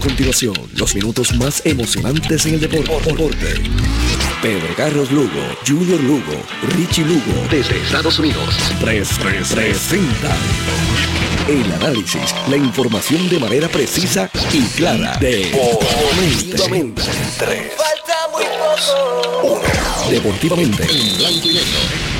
continuación, los minutos más emocionantes en el deporte. Pedro Carlos Lugo, Junior Lugo, Richie Lugo, desde Estados Unidos. 3presenta el análisis, la información de manera precisa y clara. Deportivamente. 3, Falta muy poco. Deportivamente. En blanco y negro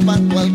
zapato al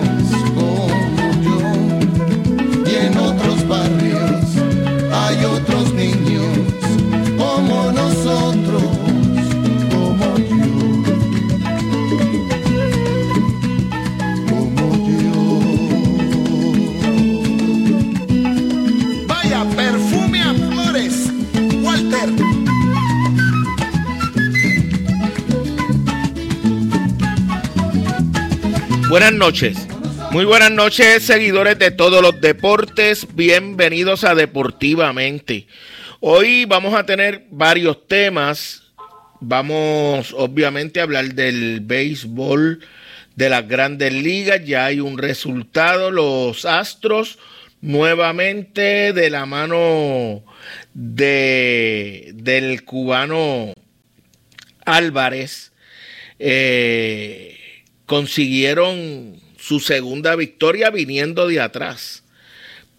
Buenas noches. Muy buenas noches, seguidores de todos los deportes. Bienvenidos a Deportivamente. Hoy vamos a tener varios temas. Vamos, obviamente, a hablar del béisbol de las grandes ligas. Ya hay un resultado. Los Astros nuevamente de la mano de, del cubano Álvarez eh, consiguieron su segunda victoria viniendo de atrás.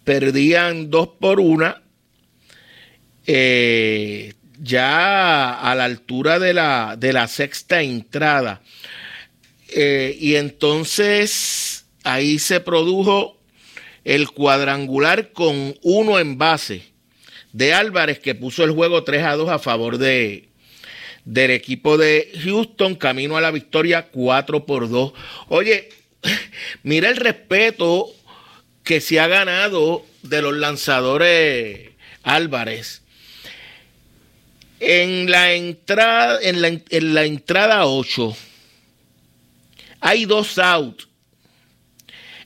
Perdían dos por una. Eh, ya a la altura de la, de la sexta entrada. Eh, y entonces ahí se produjo el cuadrangular con uno en base de Álvarez que puso el juego 3 a 2 a favor de, del equipo de Houston, camino a la victoria 4 por 2. Oye, mira el respeto que se ha ganado de los lanzadores Álvarez. En la entrada, en la, en la entrada 8 hay dos outs.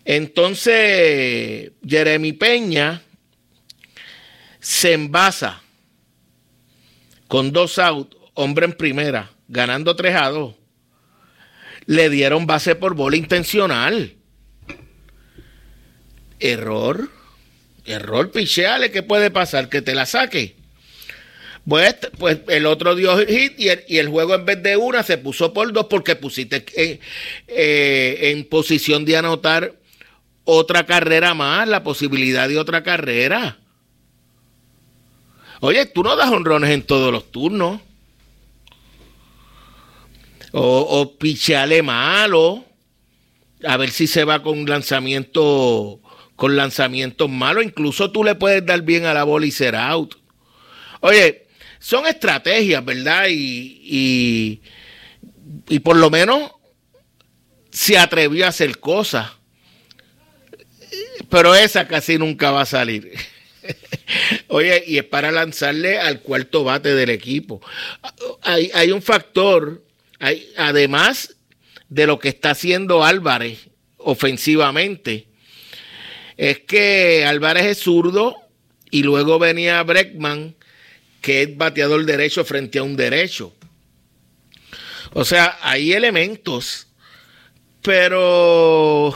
Entonces, Jeremy Peña se envasa con dos outs, hombre en primera, ganando 3 a 2. Le dieron base por bola intencional. Error. Error, picheale, ¿qué puede pasar? Que te la saque. Pues, pues el otro dio hit y el, juego en vez de una se puso por dos porque pusiste eh, eh, en posición de anotar otra carrera más, la posibilidad de otra carrera. Oye, tú no das honrones en todos los turnos. O, o picheale malo. A ver si se va con lanzamiento, con lanzamientos malos. Incluso tú le puedes dar bien a la bola y ser out. Oye, son estrategias, ¿verdad? Y, y, por lo menos se atrevió a hacer cosas. Pero esa casi nunca va a salir. Oye, y es para lanzarle al cuarto bate del equipo. Hay, hay un factor, además de lo que está haciendo Álvarez ofensivamente, es que Álvarez es zurdo y luego venía Breckman que es bateador derecho frente a un derecho. O sea, hay elementos, pero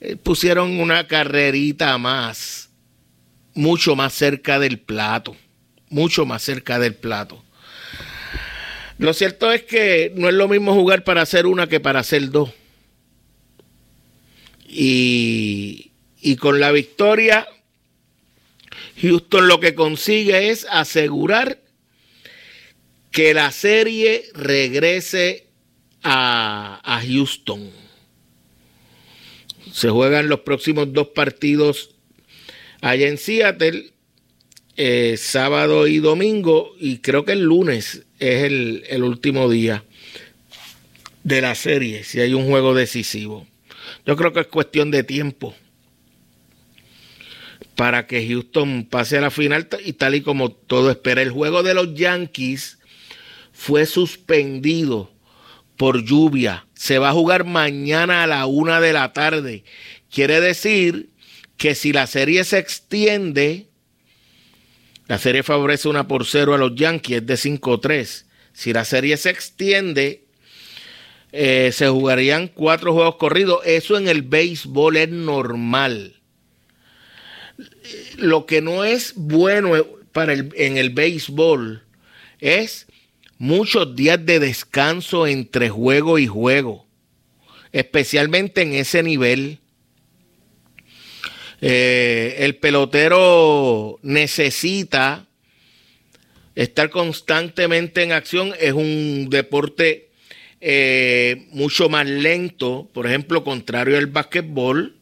eh, pusieron una carrerita más, mucho más cerca del plato, mucho más cerca del plato. Lo cierto es que no es lo mismo jugar para hacer una que para hacer dos. Y, y con la victoria Houston lo que consigue es asegurar que la serie regrese a, Houston. Se juegan los próximos dos partidos allá en Seattle, eh, sábado y domingo, y creo que el lunes es el, el último día de la serie, si hay un juego decisivo. Yo creo que es cuestión de tiempo para que Houston pase a la final y tal y como todo espera. El juego de los Yankees fue suspendido por lluvia. Se va a jugar mañana a la una de la tarde. Quiere decir que si la serie se extiende, la serie favorece una por cero a los Yankees, es de 5-3. Si la serie se extiende, eh, se jugarían cuatro juegos corridos. Eso en el béisbol es normal lo que no es bueno para el, en el béisbol es muchos días de descanso entre juego y juego, especialmente en ese nivel. Eh, el pelotero necesita estar constantemente en acción. Es un deporte eh, mucho más lento, por ejemplo, contrario al básquetbol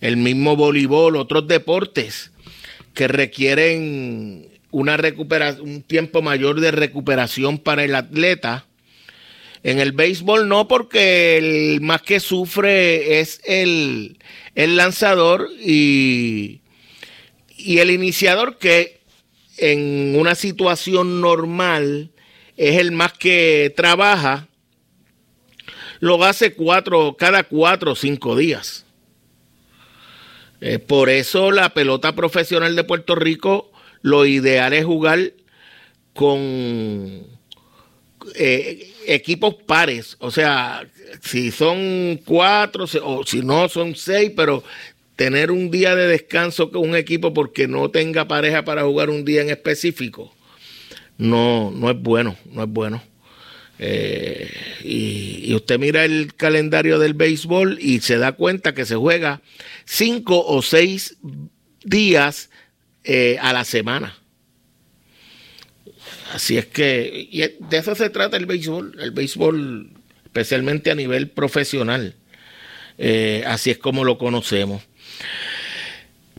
el mismo voleibol, otros deportes que requieren una recuperación, un tiempo mayor de recuperación para el atleta. En el béisbol no, porque el más que sufre es el, el lanzador y, y el iniciador que en una situación normal es el más que trabaja, lo hace cuatro, cada cuatro o cinco días. Eh, por eso la pelota profesional de Puerto Rico, lo ideal es jugar con eh, equipos pares, o sea, si son cuatro o si no son seis, pero tener un día de descanso con un equipo porque no tenga pareja para jugar un día en específico, no, no es bueno, no es bueno. Eh, y, usted mira el calendario del béisbol y se da cuenta que se juega cinco o seis días eh, a la semana. Así es que de eso se trata el béisbol, el béisbol especialmente a nivel profesional. Eh, así es como lo conocemos.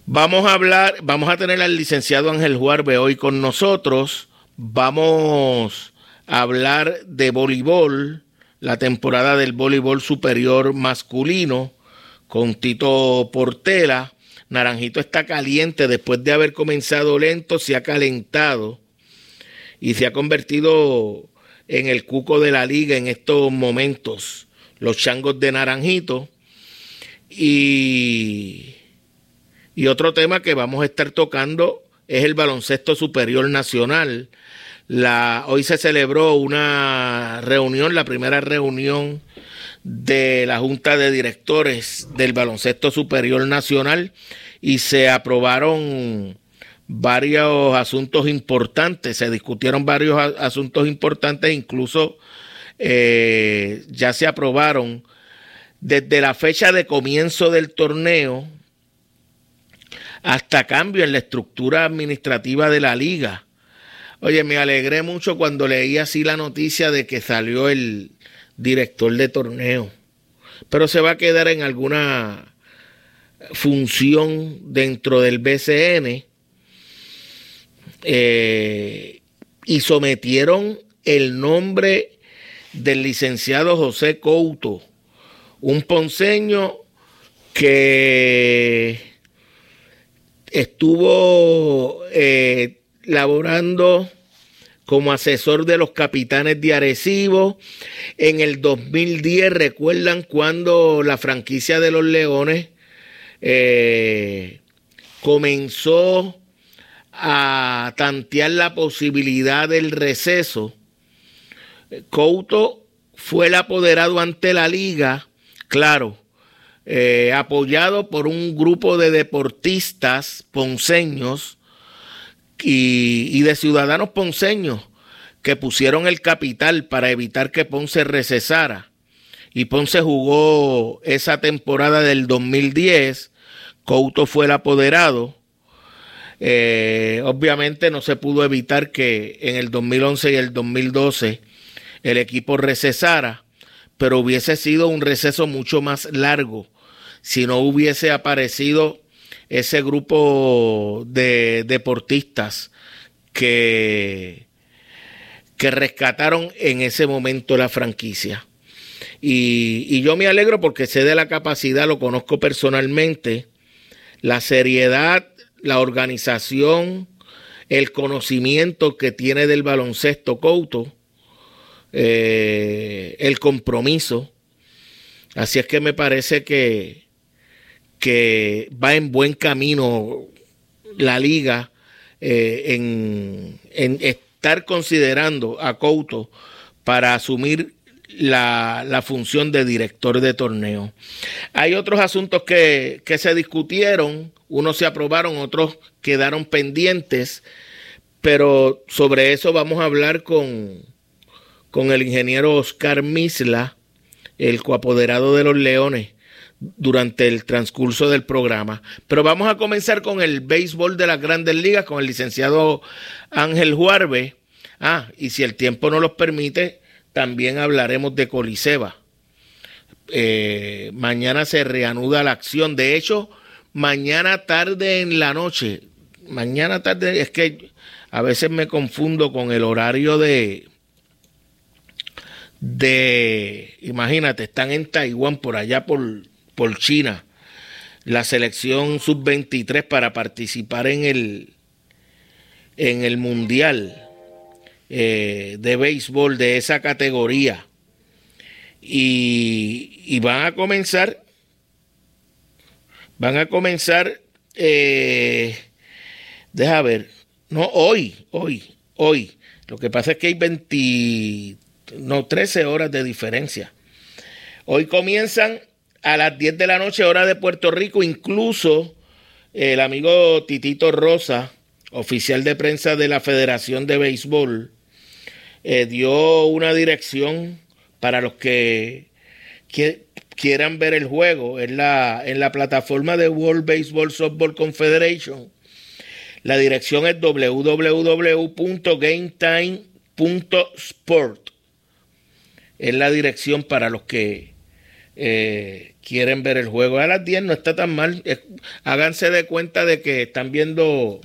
Vamos a hablar, vamos a tener al licenciado Ángel Juarbe hoy con nosotros. Vamos a hablar de voleibol, la temporada del voleibol superior masculino con Tito Portela. Naranjito está caliente después de haber comenzado lento, se ha calentado y se ha convertido en el cuco de la liga en estos momentos. Los changos de Naranjito. Y, y otro tema que vamos a estar tocando es el baloncesto superior nacional. La, hoy se celebró una reunión, la primera reunión de la Junta de Directores del Baloncesto Superior Nacional y se aprobaron varios asuntos importantes, se discutieron varios asuntos importantes, incluso eh, ya se aprobaron desde la fecha de comienzo del torneo hasta cambio en la estructura administrativa de la liga. Oye, me alegré mucho cuando leí así la noticia de que salió el director de torneo, pero se va a quedar en alguna función dentro del BCN eh, y sometieron el nombre del licenciado José Couto, un ponceño que estuvo eh, laborando como asesor de los capitanes de Arecibo. En el 2010, recuerdan cuando la franquicia de los Leones eh, comenzó a tantear la posibilidad del receso, Couto fue el apoderado ante la liga, claro, eh, apoyado por un grupo de deportistas ponceños y, y, de ciudadanos ponceños que pusieron el capital para evitar que Ponce recesara. Y Ponce jugó esa temporada del 2010, Couto fue el apoderado eh, obviamente no se pudo evitar que en el 2011 y el 2012 el equipo recesara, pero hubiese sido un receso mucho más largo si no hubiese aparecido ese grupo de deportistas que, que rescataron en ese momento la franquicia. Y, y, yo me alegro porque sé de la capacidad, lo conozco personalmente, la seriedad la organización, el conocimiento que tiene del baloncesto Couto, eh, el compromiso. Así es que me parece que, que va en buen camino la liga eh, en, en, estar considerando a Couto para asumir la, la, función de director de torneo. Hay otros asuntos que, que se discutieron unos se aprobaron, otros quedaron pendientes, pero sobre eso vamos a hablar con, con el ingeniero Oscar Misla, el coapoderado de los Leones, durante el transcurso del programa. Pero vamos a comenzar con el béisbol de las grandes ligas, con el licenciado Ángel Juarbe. Ah, y si el tiempo no los permite, también hablaremos de Coliseba. Eh, mañana se reanuda la acción. De hecho, mañana tarde en la noche. Mañana tarde, es que a veces me confundo con el horario de, de, imagínate, están en Taiwán, por allá por, por China, la selección sub-23 para participar en el, en el mundial eh, de béisbol de esa categoría. Y, van a comenzar van a comenzar, eh, deja ver, no hoy, hoy, hoy. Lo que pasa es que hay 23 no, 13 horas de diferencia. Hoy comienzan a las 10 de la noche, hora de Puerto Rico, incluso el amigo Titito Rosa, oficial de prensa de la Federación de Béisbol, eh, dio una dirección para los que, quieran ver el juego en la, en la plataforma de World Baseball Softball Confederation. La dirección es www.gametime.sport. Es la dirección para los que eh, quieren ver el juego. A las 10 no está tan mal. háganse de cuenta de que están viendo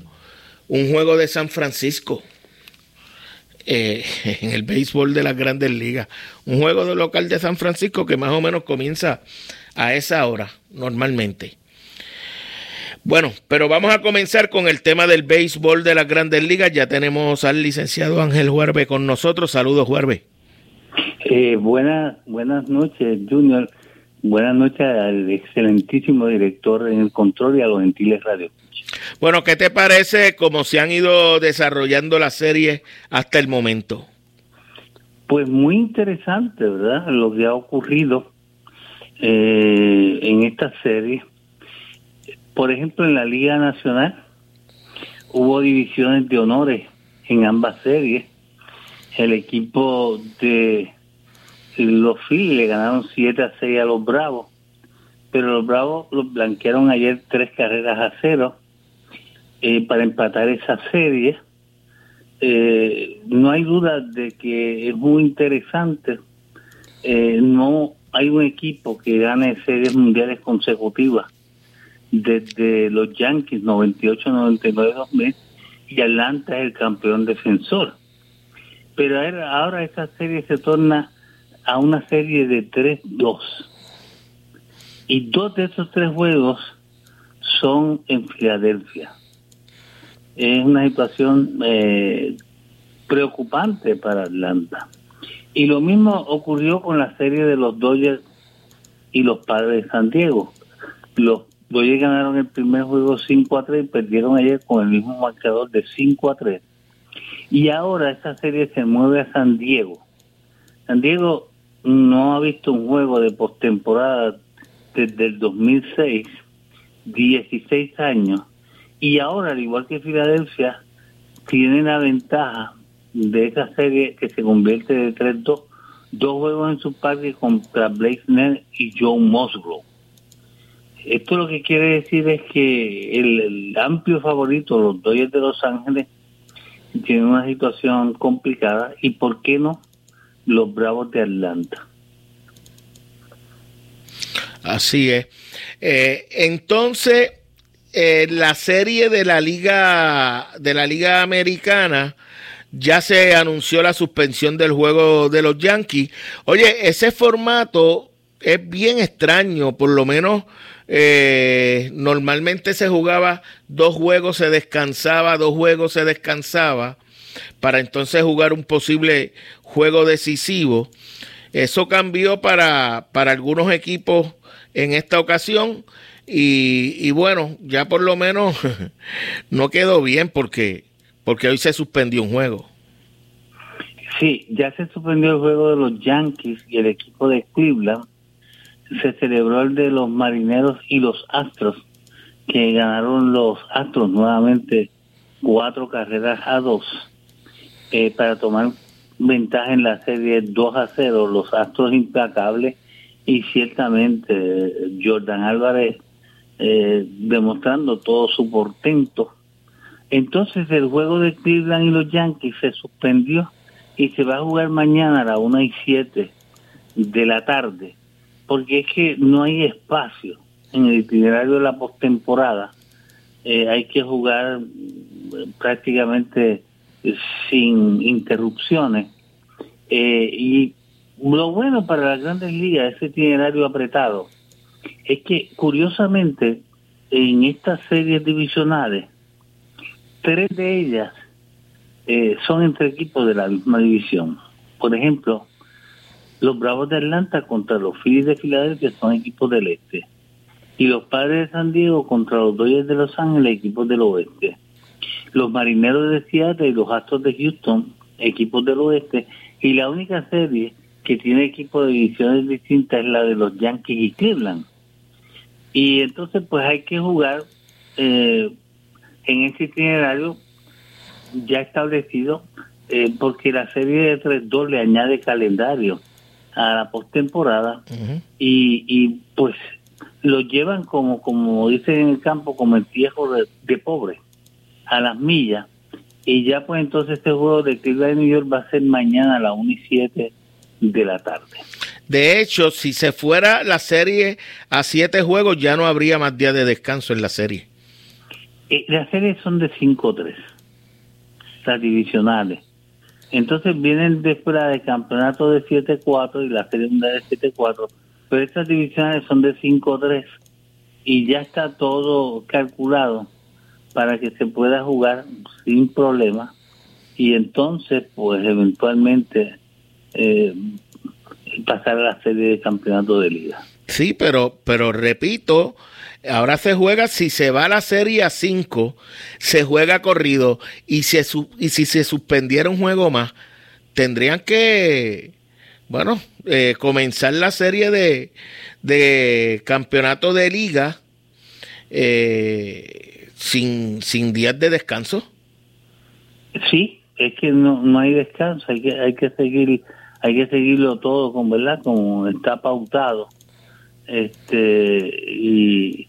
un juego de San Francisco. Eh, en el béisbol de las grandes ligas. Un juego de local de San Francisco que más o menos comienza a esa hora normalmente. Bueno, pero vamos a comenzar con el tema del béisbol de las grandes ligas. Ya tenemos al licenciado Ángel Juarbe con nosotros. Saludos, Juarbe. Eh, buenas, buenas noches, Junior. Buenas noches al excelentísimo director en el control y a los gentiles radio. Bueno, ¿qué te parece cómo se han ido desarrollando las series hasta el momento? Pues muy interesante, ¿verdad? Lo que ha ocurrido eh, en esta serie. Por ejemplo, en la Liga Nacional hubo divisiones de honores en ambas series. El equipo de los Phillies le ganaron 7 a 6 a los Bravos, pero los Bravos los blanquearon ayer tres carreras a cero eh, para empatar esa serie. Eh, no hay duda de que es muy interesante. Eh, no hay un equipo que gane series mundiales consecutivas desde los Yankees 98, 99, 2000 y Atlanta es el campeón defensor. Pero ahora esa serie se torna a una serie de 3-2. Y dos de esos tres juegos son en Filadelfia es una situación eh, preocupante para Atlanta. Y lo mismo ocurrió con la serie de los Dodgers y los Padres de San Diego. Los Dodgers ganaron el primer juego 5 a 3 y perdieron ayer con el mismo marcador de 5 a 3. Y ahora esta serie se mueve a San Diego. San Diego no ha visto un juego de postemporada desde el 2006, 16 años, y ahora, al igual que Filadelfia, tiene la ventaja de esa serie que se convierte de 3-2, dos juegos en su parque contra Blake Snell y Joe Musgrove. Esto lo que quiere decir es que el, amplio favorito, los Dodgers de Los Ángeles, tiene una situación complicada y, ¿por qué no?, los Bravos de Atlanta. Así es. Eh, entonces, eh, la serie de la liga de la liga americana ya se anunció la suspensión del juego de los Yankees. Oye, ese formato es bien extraño, por lo menos eh, normalmente se jugaba dos juegos, se descansaba, dos juegos se descansaba, para entonces jugar un posible juego decisivo. Eso cambió para, para algunos equipos en esta ocasión y, bueno, ya por lo menos no quedó bien porque, porque hoy se suspendió un juego. Sí, ya se suspendió el juego de los Yankees y el equipo de Cleveland. Se celebró el de los Marineros y los Astros, que ganaron los Astros nuevamente cuatro carreras a dos eh, para tomar ventaja en la serie 2 a 0. Los Astros implacables y ciertamente Jordan Álvarez eh, demostrando todo su portento. Entonces el juego de Cleveland y los Yankees se suspendió y se va a jugar mañana a las 1 y 7 de la tarde, porque es que no hay espacio en el itinerario de la postemporada. Eh, hay que jugar prácticamente sin interrupciones. Eh, y lo bueno para las grandes ligas, ese itinerario apretado, es que curiosamente en estas series divisionales, tres de ellas eh, son entre equipos de la misma división. Por ejemplo, los Bravos de Atlanta contra los Phillies de Filadelfia son equipos del este. Y los Padres de San Diego contra los Dodgers de Los Ángeles, equipos del oeste. Los Marineros de Seattle y los Astros de Houston, equipos del oeste. Y la única serie que tiene equipos de divisiones distintas es la de los Yankees y Cleveland. Y entonces pues hay que jugar eh, en ese itinerario ya establecido eh, porque la serie de 3-2 le añade calendario a la postemporada y, y pues lo llevan como como dicen en el campo como el viejo de, pobre a las millas y ya pues entonces este juego de Cleveland New York va a ser mañana a las 1 y 7 de la tarde. De hecho, si se fuera la serie a siete juegos, ya no habría más días de descanso en la serie. Eh, las series son de 5-3, las divisionales. Entonces vienen después de campeonato de 7-4 y la serie de 7-4, pero estas divisionales son de 5-3 y ya está todo calculado para que se pueda jugar sin problema y entonces pues eventualmente eh, pasar a la serie de campeonato de liga. Sí, pero, pero repito, ahora se juega, si se va a la serie a 5, se juega corrido y, si, y si se suspendiera un juego más, tendrían que, bueno, eh, comenzar la serie de, de campeonato de liga eh, sin, sin días de descanso. Sí, es que no, no hay descanso, hay que, hay que seguir hay que seguirlo todo con verdad como está pautado. Este y,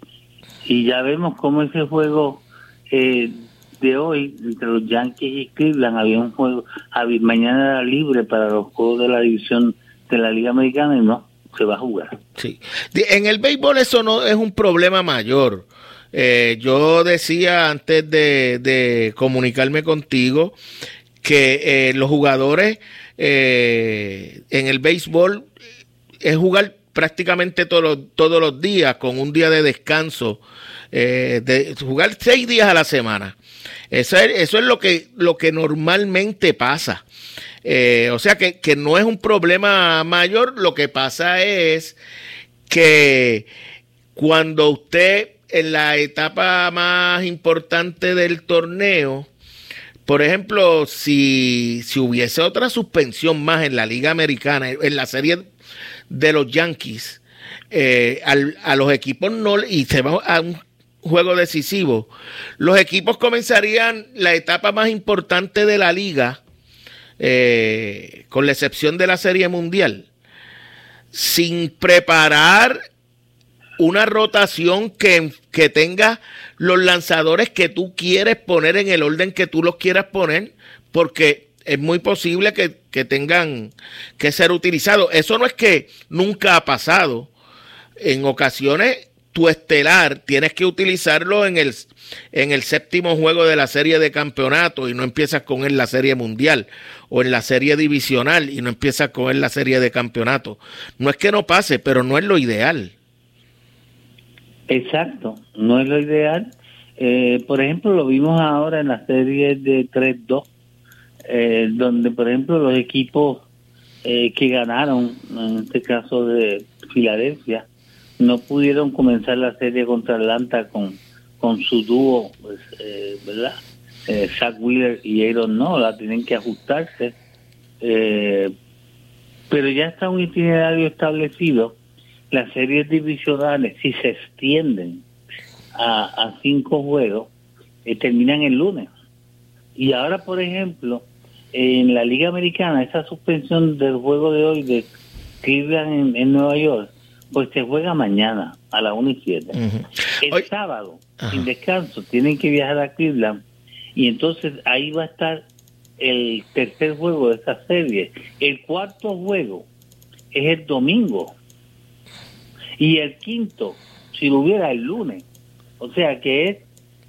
y ya vemos cómo ese juego eh, de hoy entre los Yankees y Cleveland había un juego mañana era libre para los juegos de la división de la Liga Americana y no se va a jugar. Sí. En el béisbol eso no es un problema mayor. Eh, yo decía antes de, de comunicarme contigo que eh, los jugadores eh, en el béisbol es jugar prácticamente todos todos los días con un día de descanso, eh, de jugar seis días a la semana. Eso es, eso es lo, que, lo que normalmente pasa. Eh, o sea que, que no es un problema mayor, lo que pasa es que cuando usted en la etapa más importante del torneo, por ejemplo, si, si hubiese otra suspensión más en la Liga Americana, en la serie de los Yankees, eh, a los equipos no, y se va a un juego decisivo, los equipos comenzarían la etapa más importante de la liga, eh, con la excepción de la Serie Mundial, sin preparar una rotación que, que tenga los lanzadores que tú quieres poner en el orden que tú los quieras poner, porque es muy posible que, tengan que ser utilizados. Eso no es que nunca ha pasado. En ocasiones, tu estelar tienes que utilizarlo en el, en el séptimo juego de la serie de campeonato y no empiezas con él la serie mundial o en la serie divisional y no empiezas con él la serie de campeonato. No es que no pase, pero no es lo ideal. Exacto, no es lo ideal. Eh, por ejemplo, lo vimos ahora en la serie de 3-2, eh, donde, por ejemplo, los equipos eh, que ganaron, en este caso de Filadelfia, no pudieron comenzar la serie contra Atlanta con, con su dúo, pues, ¿verdad? Zach Wheeler y Aaron la tienen que ajustarse. pero ya está un itinerario establecido las series divisionales, si se extienden a, cinco juegos, eh, terminan el lunes. Y ahora, por ejemplo, en la Liga Americana, esa suspensión del juego de hoy de Cleveland en, Nueva York, pues se juega mañana a las 1 y 7. El sábado, sin descanso, tienen que viajar a Cleveland y entonces ahí va a estar el tercer juego de esa serie. El cuarto juego es el domingo y el quinto, si lo hubiera el lunes. O sea que es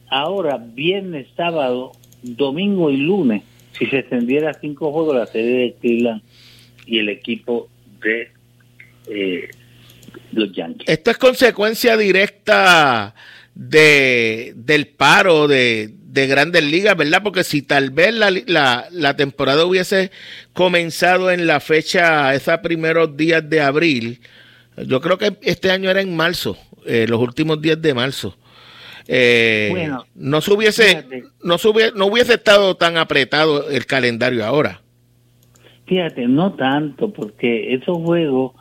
ahora viernes, sábado, domingo y lunes, si se extendiera cinco juegos la serie de Cleveland y el equipo de eh, los Yankees. Esto es consecuencia directa de del paro de, de grandes ligas, ¿verdad? Porque si tal vez la, la, la, temporada hubiese comenzado en la fecha, esos primeros días de abril, yo creo que este año era en marzo, eh, los últimos días de marzo. Eh, bueno, no se hubiese, no, no hubiese estado tan apretado el calendario ahora. Fíjate, no tanto, porque esos juegos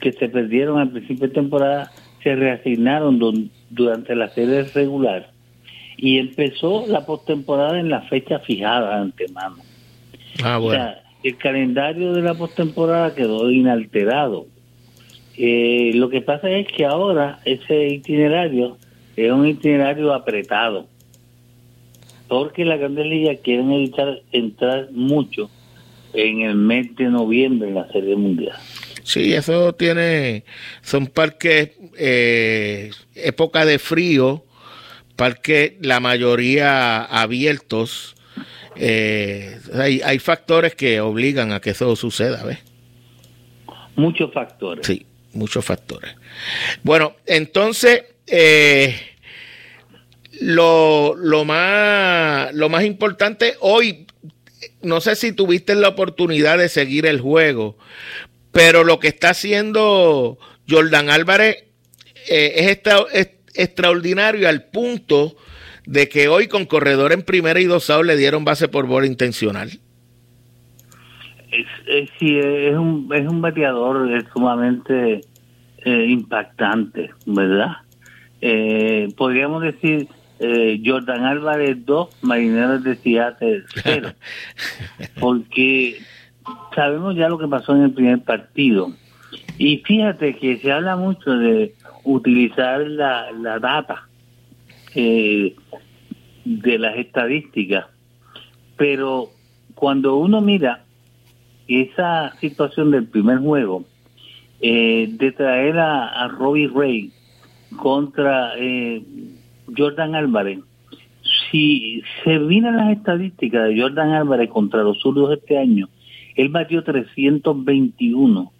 que se perdieron al principio de temporada se reasignaron durante la serie regular y empezó la postemporada en la fecha fijada de antemano. Ah, bueno. O sea, el calendario de la postemporada quedó inalterado. Eh, lo que pasa es que ahora ese itinerario es un itinerario apretado, porque la Grandes Ligas quieren evitar entrar mucho en el mes de noviembre en la Serie Mundial. Sí, eso tiene, son parques, eh, época de frío, parques la mayoría abiertos. Eh, hay, hay factores que obligan a que eso suceda, ¿ves? Muchos factores. Sí, muchos factores. Bueno, entonces, eh, lo, lo, más, lo más importante hoy, no sé si tuviste la oportunidad de seguir el juego, pero lo que está haciendo Jordan Álvarez eh, es, extraordinario al punto de que hoy con corredor en primera y dos le dieron base por bola intencional. Es, sí, es un, es un bateador sumamente eh, impactante, ¿verdad? Eh, podríamos decir Jordan Álvarez 2, Marineros de Seattle 0, porque sabemos ya lo que pasó en el primer partido. Y fíjate que se habla mucho de utilizar la, la data eh, de las estadísticas, pero cuando uno mira esa situación del primer juego, eh, de traer a, Robbie Ray contra eh, Jordan Álvarez, si se miran las estadísticas de Jordan Álvarez contra los zurdos este año, él batió 321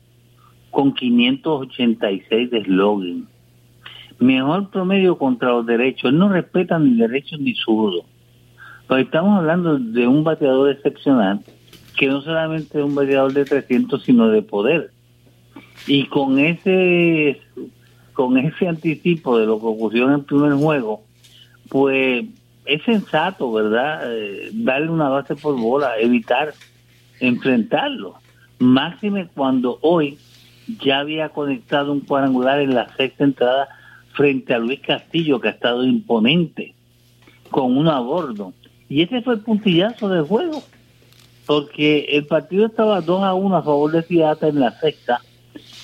con 586 de slogan. Mejor promedio contra los derechos. Él no respeta ni derechos ni zurdos. Pues estamos hablando de un bateador excepcional que no solamente es un bateador de 300, sino de poder. Y con ese con ese anticipo de lo que ocurrió en el primer juego, pues es sensato, ¿verdad? Eh, darle una base por bola, evitar enfrentarlo. Máxime cuando hoy ya había conectado un cuadrangular en la sexta entrada frente a Luis Castillo, que ha estado imponente, con uno a bordo. Y ese fue el puntillazo del juego, porque el partido estaba 2 a 1 a favor de Ciudad en la sexta,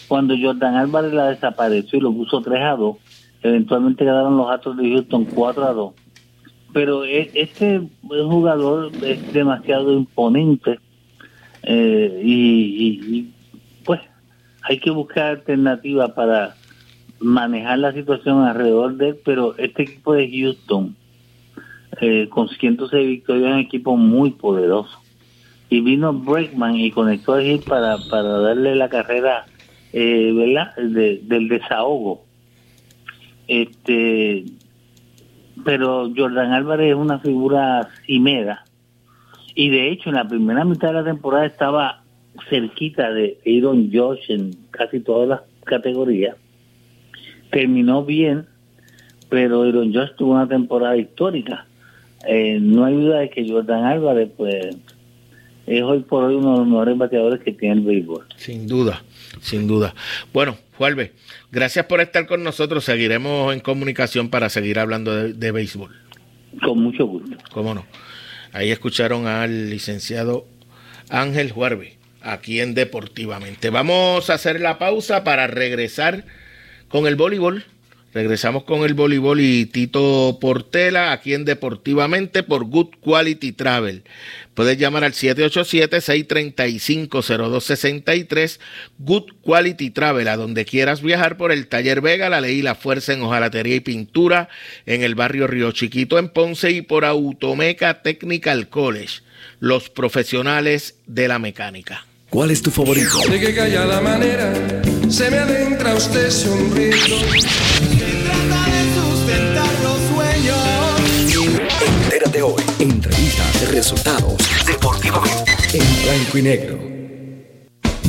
cuando Jordan Álvarez la desapareció y lo puso 3 a 2. Eventualmente quedaron los Astros de Houston 4 a 2. Pero e, este jugador es demasiado imponente eh, y, pues hay que buscar alternativas para manejar la situación alrededor de él, pero este equipo de Houston, eh, con 106 victorias, es un equipo muy poderoso. Y vino Breakman y conectó a Gil para, para darle la carrera eh, ¿verdad? del desahogo. Este, pero Jordan Álvarez es una figura cimera y de hecho, en la primera mitad de la temporada estaba cerquita de Aaron Josh en casi todas las categorías. Terminó bien, pero Aaron Josh tuvo una temporada histórica. Eh, no hay duda de que Jordan Álvarez, pues, es hoy por hoy uno de los mejores bateadores que tiene el béisbol. Sin duda, sin duda. Bueno, Juárez, gracias por estar con nosotros. Seguiremos en comunicación para seguir hablando de, de béisbol. Con mucho gusto. ¿Cómo no? Ahí escucharon al licenciado Ángel Juarbe, aquí en Deportivamente. Vamos a hacer la pausa para regresar con el voleibol. Regresamos con el voleibol y Tito Portela aquí en Deportivamente por Good Quality Travel. Puedes llamar al 787-635-0263 Good Quality Travel, a donde quieras viajar por el Taller Vega, la ley y la fuerza en hojalatería y pintura en el barrio Río Chiquito en Ponce y por Automeca Technical College, los profesionales de la mecánica. ¿Cuál es tu favorito? De que calla la manera, se me adentra usted sonriendo. Entérate hoy. Entrevistas, resultados, deportivamente. En blanco y negro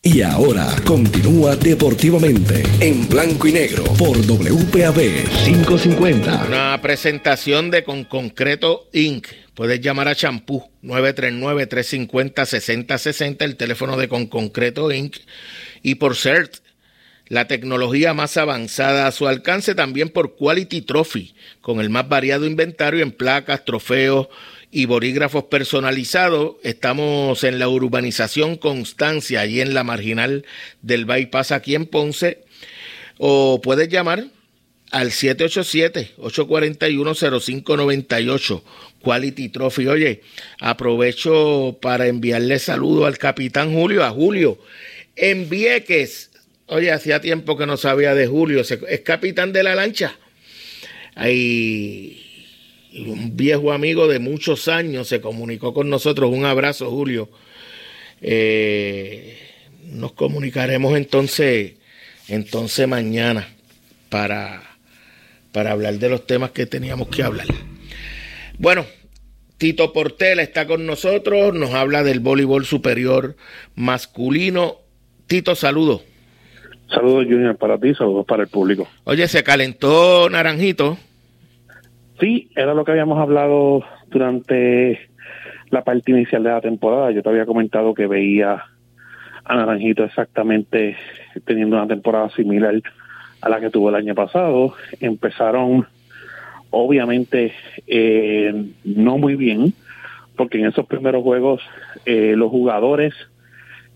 Y ahora continúa deportivamente en blanco y negro por WPAB 550. Una presentación de Con Concreto Inc. Puedes llamar a Champú 939-350-6060, el teléfono de Con Concreto Inc. Y por CERT, la tecnología más avanzada a su alcance, también por Quality Trophy, con el más variado inventario en placas, trofeos, y bolígrafos personalizados. Estamos en la urbanización Constancia, allí en la marginal del Bypass, aquí en Ponce. O puedes llamar al 787-841-0598, Quality Trophy. Oye, aprovecho para enviarle saludo al capitán Julio, a Julio, en Vieques. Oye, hacía tiempo que no sabía de Julio, es capitán de la lancha. Ahí un viejo amigo de muchos años se comunicó con nosotros. Un abrazo, Julio. Eh, nos comunicaremos entonces, entonces mañana para, para hablar de los temas que teníamos que hablar. Bueno, Tito Portela está con nosotros, nos habla del voleibol superior masculino. Tito, saludo. Saludos, Junior, para ti, saludos para el público. Oye, se calentó Naranjito. Sí, era lo que habíamos hablado durante la parte inicial de la temporada. Yo te había comentado que veía a Naranjito exactamente teniendo una temporada similar a la que tuvo el año pasado. Empezaron, obviamente, eh, no muy bien, porque en esos primeros juegos eh, los jugadores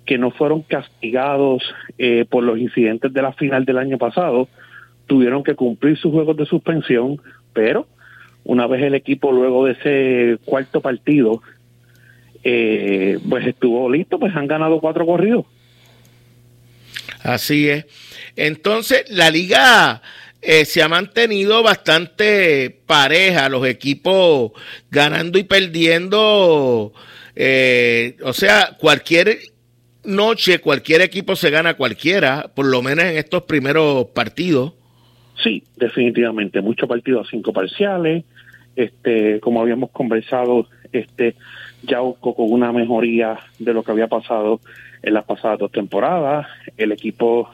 que no fueron castigados eh, por los incidentes de la final del año pasado tuvieron que cumplir sus juegos de suspensión, pero una vez el equipo luego de ese cuarto partido eh, pues estuvo listo, pues han ganado cuatro corridos. Así es. Entonces, la liga eh, se ha mantenido bastante pareja, los equipos ganando y perdiendo. Eh, o sea, cualquier noche, cualquier equipo se gana cualquiera, por lo menos en estos primeros partidos. Sí, definitivamente, muchos partidos, cinco parciales, este, como habíamos conversado, este, Yauco con una mejoría de lo que había pasado en las pasadas dos temporadas, el equipo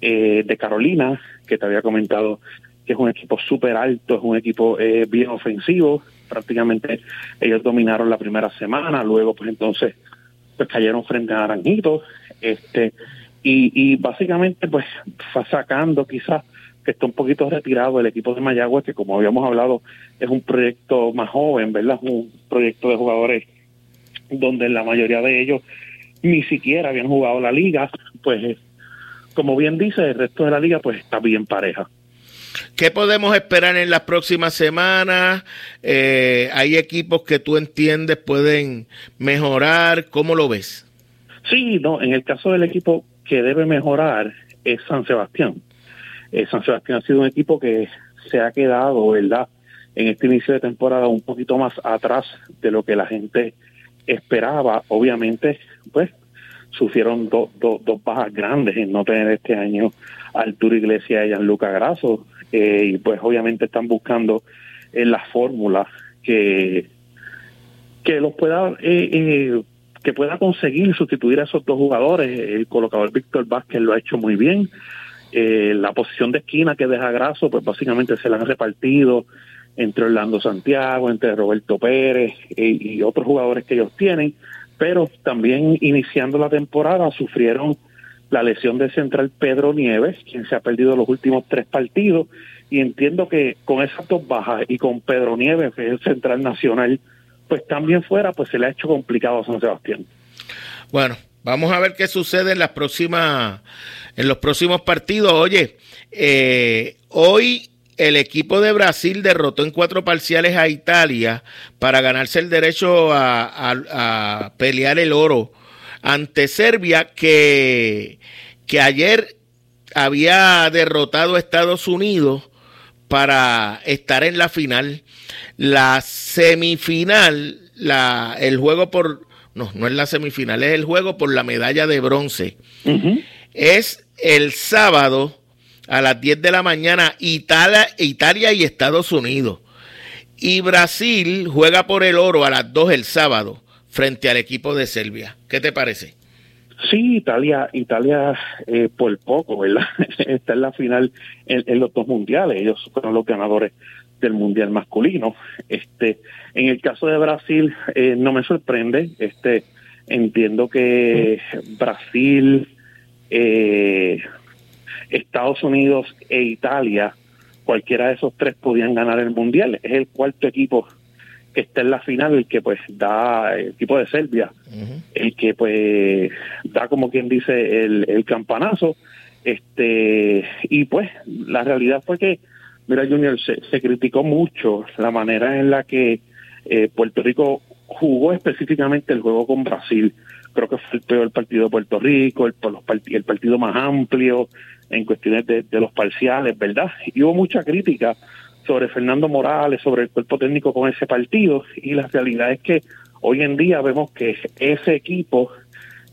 eh, de Carolina, que te había comentado que es un equipo súper alto, es un equipo eh, bien ofensivo, prácticamente ellos dominaron la primera semana, luego pues entonces pues cayeron frente a Naranjito, este, y, y básicamente pues fue sacando quizás que está un poquito retirado el equipo de Mayagüez, que como habíamos hablado, es un proyecto más joven, ¿verdad? Un proyecto de jugadores donde la mayoría de ellos ni siquiera habían jugado la liga, pues como bien dice, el resto de la liga pues está bien pareja. ¿Qué podemos esperar en las próximas semanas? Eh, ¿Hay equipos que tú entiendes pueden mejorar? ¿Cómo lo ves? Sí, no, en el caso del equipo que debe mejorar es San Sebastián. Eh, San Sebastián ha sido un equipo que se ha quedado, ¿verdad? En este inicio de temporada un poquito más atrás de lo que la gente esperaba. Obviamente, pues, sufrieron dos bajas grandes en no tener este año a Arturo Iglesias y Gianluca Grasso. Eh, y pues obviamente están buscando en la fórmula que, que los pueda, eh, que pueda conseguir sustituir a esos dos jugadores. El colocador Víctor Vázquez lo ha hecho muy bien. Eh, la posición de esquina que deja Graso, pues básicamente se la han repartido entre Orlando Santiago, entre Roberto Pérez eh, y otros jugadores que ellos tienen, pero también iniciando la temporada sufrieron la lesión del central Pedro Nieves, quien se ha perdido los últimos tres partidos, y entiendo que con esas dos bajas y con Pedro Nieves, que es el central nacional, pues también fuera, pues se le ha hecho complicado a San Sebastián. Bueno, vamos a ver qué sucede en las próximas, en los próximos partidos. Oye, eh, hoy el equipo de Brasil derrotó en cuatro parciales a Italia para ganarse el derecho a pelear el oro ante Serbia que, que ayer había derrotado a Estados Unidos para estar en la final. La semifinal, la, el juego por... No, no es la semifinal, es el juego por la medalla de bronce. Es el sábado a las 10 de la mañana Italia, Italia y Estados Unidos. Y Brasil juega por el oro a las 2 el sábado frente al equipo de Serbia. ¿Qué te parece? Sí, Italia, Italia eh, por poco, ¿verdad? Está en la final en, los dos mundiales. Ellos fueron los ganadores del mundial masculino. Este, en el caso de Brasil, eh, no me sorprende. Este, entiendo que Brasil, eh, Estados Unidos e Italia, cualquiera de esos tres podían ganar el mundial. Es el cuarto equipo que está en la final, el que pues da, el equipo de Serbia, el que pues da como quien dice el, el campanazo, este, y pues la realidad fue que, mira Junior, se, se criticó mucho la manera en la que eh, Puerto Rico jugó específicamente el juego con Brasil. Creo que fue el peor partido de Puerto Rico, el, el partido más amplio en cuestiones de, de los parciales, ¿verdad? Y hubo mucha crítica sobre Fernando Morales, sobre el cuerpo técnico con ese partido y la realidad es que hoy en día vemos que ese equipo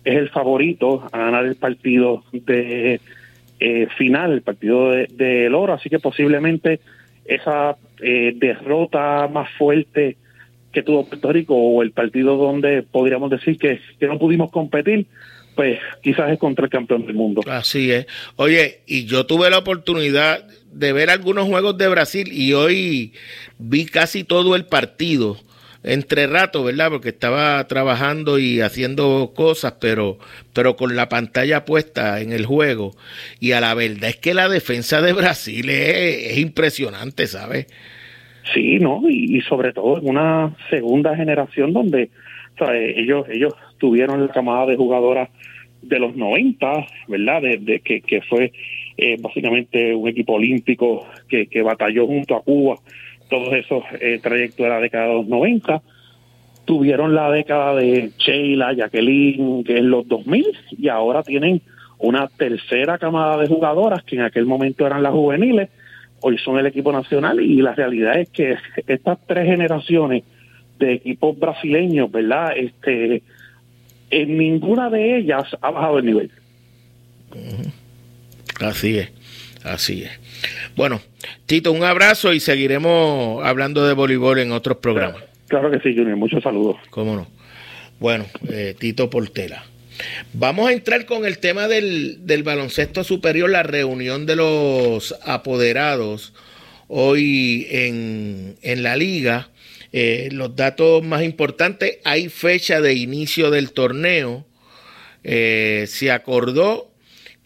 es el favorito a ganar el partido de eh, final, el partido del de, oro, así que posiblemente esa eh, derrota más fuerte que tuvo Puerto Rico o el partido donde podríamos decir que, que no pudimos competir, pues quizás es contra el campeón del mundo. Así es. Oye, y yo tuve la oportunidad de ver algunos juegos de Brasil y hoy vi casi todo el partido entre ratos, ¿verdad? Porque estaba trabajando y haciendo cosas, pero, pero con la pantalla puesta en el juego. Y a la verdad es que la defensa de Brasil es, impresionante, ¿sabes? Sí, ¿no? Y, sobre todo en una segunda generación donde ellos, ellos tuvieron la camada de jugadoras de los 90, ¿verdad? De, que, que fue eh, básicamente un equipo olímpico que, que batalló junto a Cuba todos esos eh, trayectos de la década de los 90. Tuvieron la década de Sheila, Jacqueline, que es los 2000, y ahora tienen una tercera camada de jugadoras que en aquel momento eran las juveniles, hoy son el equipo nacional, y la realidad es que estas tres generaciones de equipos brasileños, ¿verdad? Este, en ninguna de ellas ha bajado el nivel. Así es, así es. Bueno, Tito, un abrazo y seguiremos hablando de voleibol en otros programas. Claro, que sí, Junior, muchos saludos. ¿Cómo no? Bueno, eh, Tito Portela. Vamos a entrar con el tema del, del baloncesto superior, la reunión de los apoderados hoy en, en la liga. Eh, los datos más importantes, hay fecha de inicio del torneo. Eh, se acordó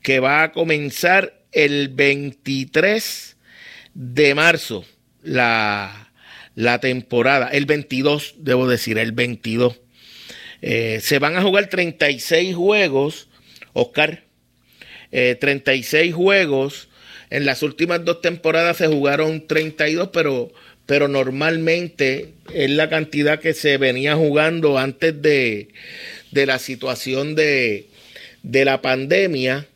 que va a comenzar el 23 de marzo la, la temporada, el 22, debo decir, el 22. Eh, se van a jugar 36 juegos, Oscar, 36 juegos. En las últimas dos temporadas se jugaron 32, pero pero normalmente es la cantidad que se venía jugando antes de, la situación de, la pandemia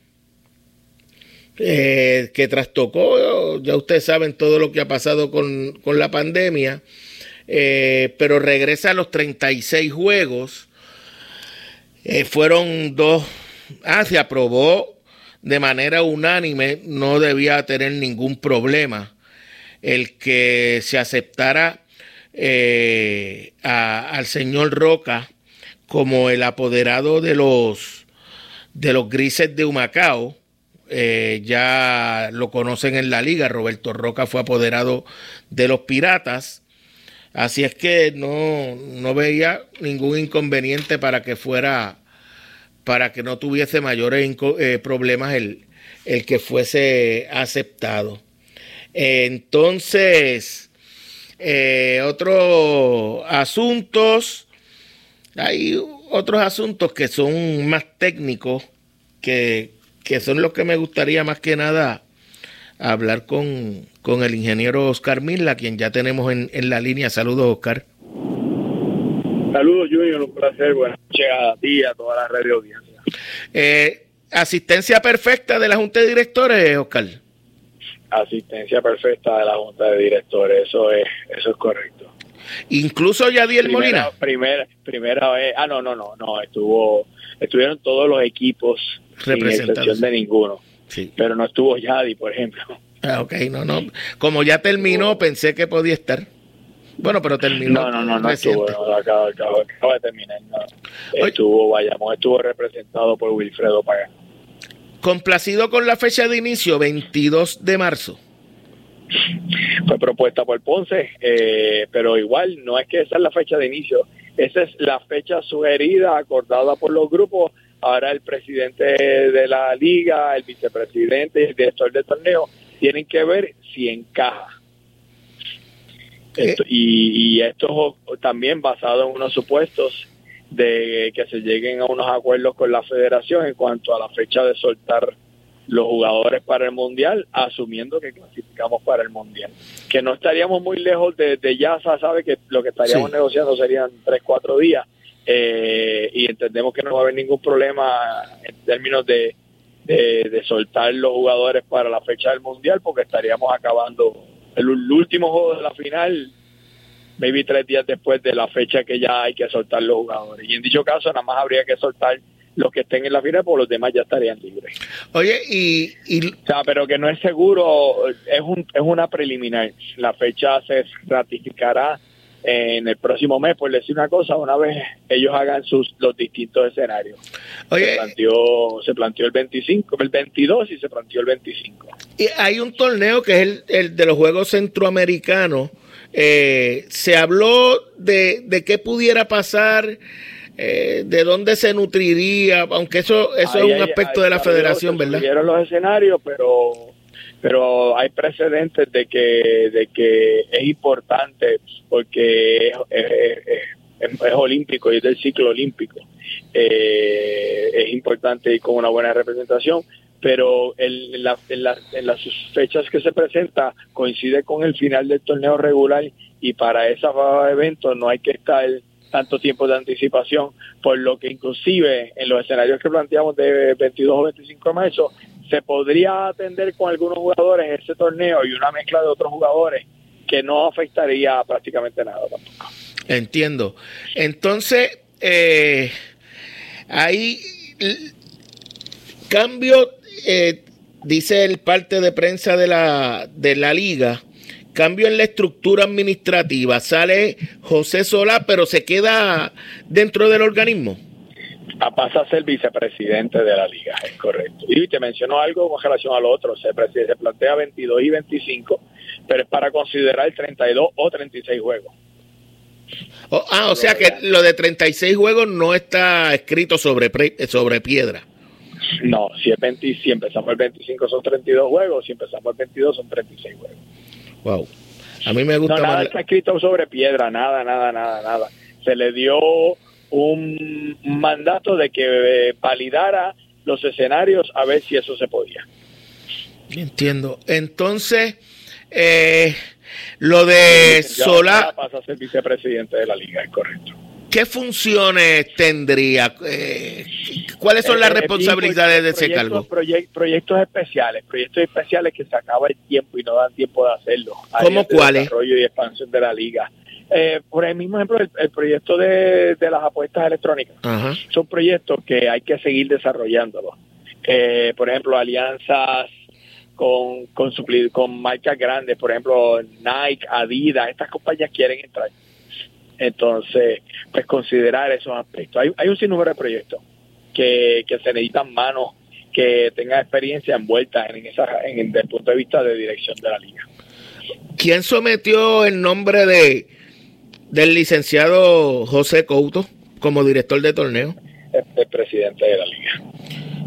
eh, que trastocó, ya ustedes saben todo lo que ha pasado con, la pandemia, eh, pero regresa a los 36 juegos. Eh, fueron dos, ah, se aprobó de manera unánime, no debía tener ningún problema el que se aceptara eh, al señor Roca como el apoderado de los de los grises de Humacao. Eh, ya lo conocen en la liga. Roberto Roca fue apoderado de los Piratas. Así es que no, no veía ningún inconveniente para que fuera, para que no tuviese mayores eh, problemas el, el que fuese aceptado. Entonces, eh, otros asuntos, hay otros asuntos que son más técnicos, que, que son los que me gustaría más que nada hablar con, con el ingeniero Oscar Milla, quien ya tenemos en, en la línea. Saludos, Oscar. Saludos, Junior, un placer. Buenas noches a ti a toda la radio audiencia. Eh, asistencia perfecta de la Junta de Directores, Oscar. Asistencia perfecta de la Junta de Directores, eso es, eso es correcto. Incluso Yadiel Molina. Primera, primera vez, ah, no, no, no, no, estuvo, estuvieron todos los equipos, sin excepción de ninguno. Sí. Pero no estuvo Yadi, por ejemplo. Ah, ok, no, no. Como ya terminó, pensé que podía estar. Bueno, pero terminó. No, no, no, no estuvo, no, acaba, de terminar. Estuvo, vayamos, estuvo representado por Wilfredo Pagán. Complacido con la fecha de inicio, 22 de marzo. Fue propuesta por Ponce, eh, pero igual no es que esa es la fecha de inicio, esa es la fecha sugerida, acordada por los grupos. Ahora el presidente de la liga, el vicepresidente y el director del torneo tienen que ver si encaja. Esto, y, y, esto también basado en unos supuestos de que se lleguen a unos acuerdos con la federación en cuanto a la fecha de soltar los jugadores para el mundial, asumiendo que clasificamos para el mundial. Que no estaríamos muy lejos de, de ya, sabe que lo que estaríamos negociando serían tres, cuatro días. Eh, y entendemos que no va a haber ningún problema en términos de, de, de, soltar los jugadores para la fecha del mundial, porque estaríamos acabando el, el último juego de la final maybe tres días después de la fecha que ya hay que soltar los jugadores. Y en dicho caso, nada más habría que soltar los que estén en la final, porque los demás ya estarían libres. Oye, y, y... O sea, pero que no es seguro, es, un, es una preliminar. La fecha se ratificará en el próximo mes, por decir una cosa, una vez ellos hagan sus los distintos escenarios. Oye, se planteó, se planteó el 25, el 22 y se planteó el 25. Y hay un torneo que es el, el de los Juegos Centroamericanos eh, se habló de, de qué pudiera pasar, eh, de dónde se nutriría, aunque eso, eso es un aspecto de la federación, ¿verdad? Vieron los escenarios, pero pero hay precedentes de que de que es importante porque es, olímpico y es del ciclo olímpico. Eh, es importante y con una buena representación, pero en, la, en, la, en, las fechas que se presenta coincide con el final del torneo regular y para esos eventos no hay que estar tanto tiempo de anticipación, por lo que inclusive en los escenarios que planteamos de 22 o 25 de marzo se podría atender con algunos jugadores ese torneo y una mezcla de otros jugadores que no afectaría prácticamente nada tampoco. Entiendo. Entonces, eh, ahí cambio eh, dice el parte de prensa de la, de la liga, cambio en la estructura administrativa, sale José Solá, pero se queda dentro del organismo. Pasa a ser vicepresidente de la liga, es correcto. Y te mencionó algo con relación al otro, se, se plantea 22 y 25, pero es para considerar 32 o 36 juegos. Oh, ah, o sea que lo de 36 juegos no está escrito sobre, sobre piedra. No, si, es 20, si empezamos el 25 son 32 juegos, si empezamos el 22 son 36 juegos. Wow. A mí me gusta no, nada está escrito sobre piedra, nada, nada, nada, nada. Se le dio un mandato de que eh, validara los escenarios a ver si eso se podía. Entiendo. Entonces, eh, lo de Sola... Pasa a ser vicepresidente de la liga, es correcto. ¿Qué funciones tendría? Eh, ¿Cuáles son las Eh, responsabilidades de ese cargo? proye- proyectos especiales, proyectos especiales que se acaba el tiempo y no dan tiempo de hacerlo. ¿Cómo cuáles? Desarrollo y expansión de la liga. Eh, por el mismo ejemplo, el, el proyecto de, de las apuestas electrónicas. Son proyectos que hay que seguir desarrollándolos. Eh, por ejemplo, alianzas con, con, supli- con marcas grandes, por ejemplo, Nike, Adidas, estas compañías quieren entrar. Entonces, pues considerar esos aspectos. Hay, hay un sinnúmero de proyectos que, que se necesitan manos que tengan experiencia envuelta en esa, en, desde el punto de vista de dirección de la liga. ¿Quién sometió el nombre de del licenciado José Couto como director de torneo? El, presidente de la liga.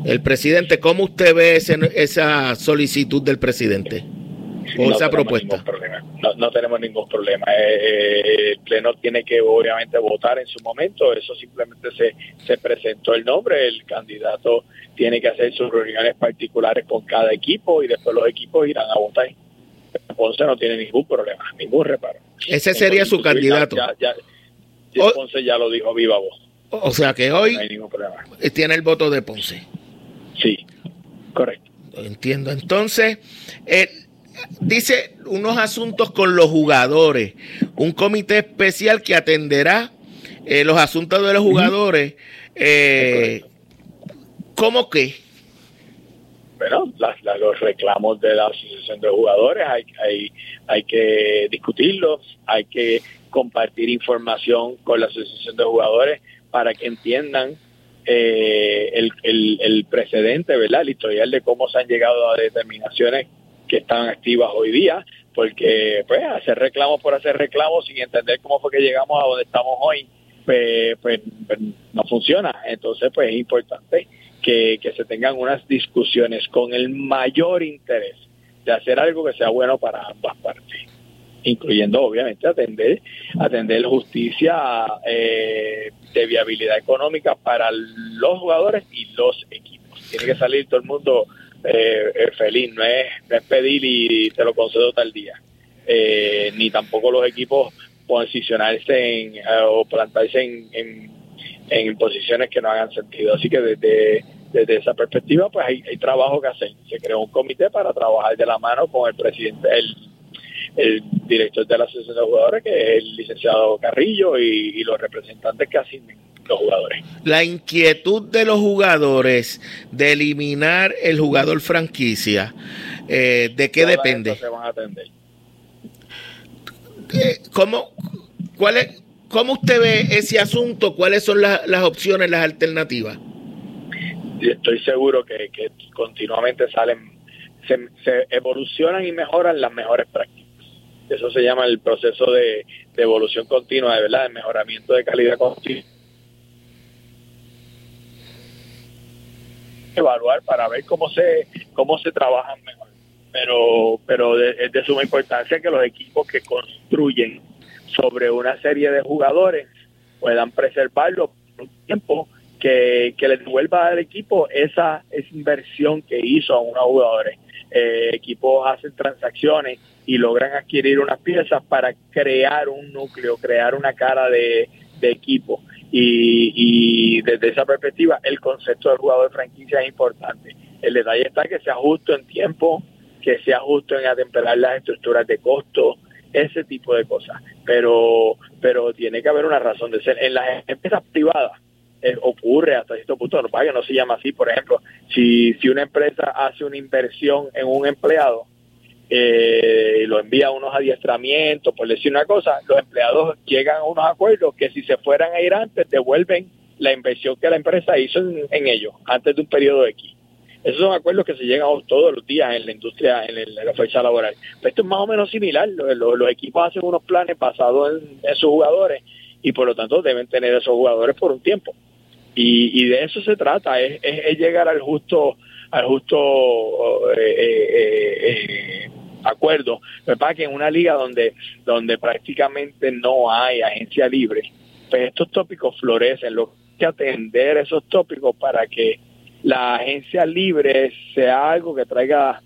El presidente, ¿cómo usted ve esa solicitud del presidente? O esa propuesta. No, no, tenemos ningún problema. Eh, eh, el Pleno tiene que obviamente votar en su momento. Eso simplemente se, se presentó el nombre. El candidato tiene que hacer sus reuniones particulares con cada equipo y después los equipos irán a votar. Ponce no tiene ningún problema, ningún reparo. Ese sería su candidato. Ya, Ponce ya lo dijo viva voz. O sea que hoy tiene el voto de Ponce. Sí, correcto. Entiendo. Entonces, eh, dice unos asuntos con los jugadores, un comité especial que atenderá eh, los asuntos de los jugadores. Eh, ¿Cómo que? Bueno, los reclamos de la Asociación de Jugadores hay, hay, hay que discutirlos, hay que compartir información con la Asociación de Jugadores para que entiendan eh, el, el, el, precedente, ¿verdad? El historial de cómo se han llegado a determinaciones que están activas hoy día, porque pues hacer reclamos por hacer reclamos sin entender cómo fue que llegamos a donde estamos hoy, pues, pues, pues no funciona. Entonces, pues es importante que, se tengan unas discusiones con el mayor interés de hacer algo que sea bueno para ambas partes incluyendo obviamente atender atender justicia eh, de viabilidad económica para los jugadores y los equipos. Tiene que salir todo el mundo eh, eh, feliz, no es, no es pedir y te lo concedo tal día, eh, ni tampoco los equipos posicionarse en, o plantarse en, en, posiciones que no hagan sentido. Así que desde, desde esa perspectiva, pues hay, hay trabajo que hacer. Se creó un comité para trabajar de la mano con el presidente, el, el director de la Asociación de Jugadores, que es el licenciado Carrillo, y, y los representantes que asignen los jugadores. La inquietud de los jugadores de eliminar el jugador franquicia, eh, ¿de qué depende? Se van a atender. Eh, ¿Cómo, cuál es, ¿Cómo usted ve ese asunto? ¿Cuáles son las opciones, las alternativas? Estoy seguro que, que continuamente salen, se, se, evolucionan y mejoran las mejores prácticas. Eso se llama el proceso de, de evolución continua, de verdad, de mejoramiento de calidad continua evaluar para ver cómo se cómo se trabajan mejor. Pero pero es de suma importancia que los equipos que construyen sobre una serie de jugadores puedan preservarlo por un tiempo que, que les devuelva al equipo esa, esa inversión que hizo a unos jugadores. Eh, equipos hacen transacciones y logran adquirir unas piezas para crear un núcleo, crear una cara de, equipo. Y, desde esa perspectiva el concepto del jugador de franquicia es importante. El detalle está que sea justo en tiempo, que sea justo en atemperar las estructuras de costo, ese tipo de cosas. Pero, pero tiene que haber una razón de ser. En las empresas privadas eh, ocurre hasta cierto punto, no, no se llama así, por ejemplo, si, si una empresa hace una inversión en un empleado, eh, lo envía a unos adiestramientos, por decir una cosa, los empleados llegan a unos acuerdos que si se fueran a ir antes, devuelven la inversión que la empresa hizo en, ellos antes de un periodo X. Esos son acuerdos que se llegan todos los días en la industria, en, la fecha laboral. esto es más o menos similar. Los, equipos hacen unos planes basados en, sus jugadores y por lo tanto deben tener esos jugadores por un tiempo. Y, y de eso se trata, es, llegar al justo al justo eh, eh, eh, acuerdo. Me pasa que en una liga donde, donde prácticamente no hay agencia libre, pues estos tópicos florecen. Lo que atender esos tópicos para que la agencia libre sea algo que traiga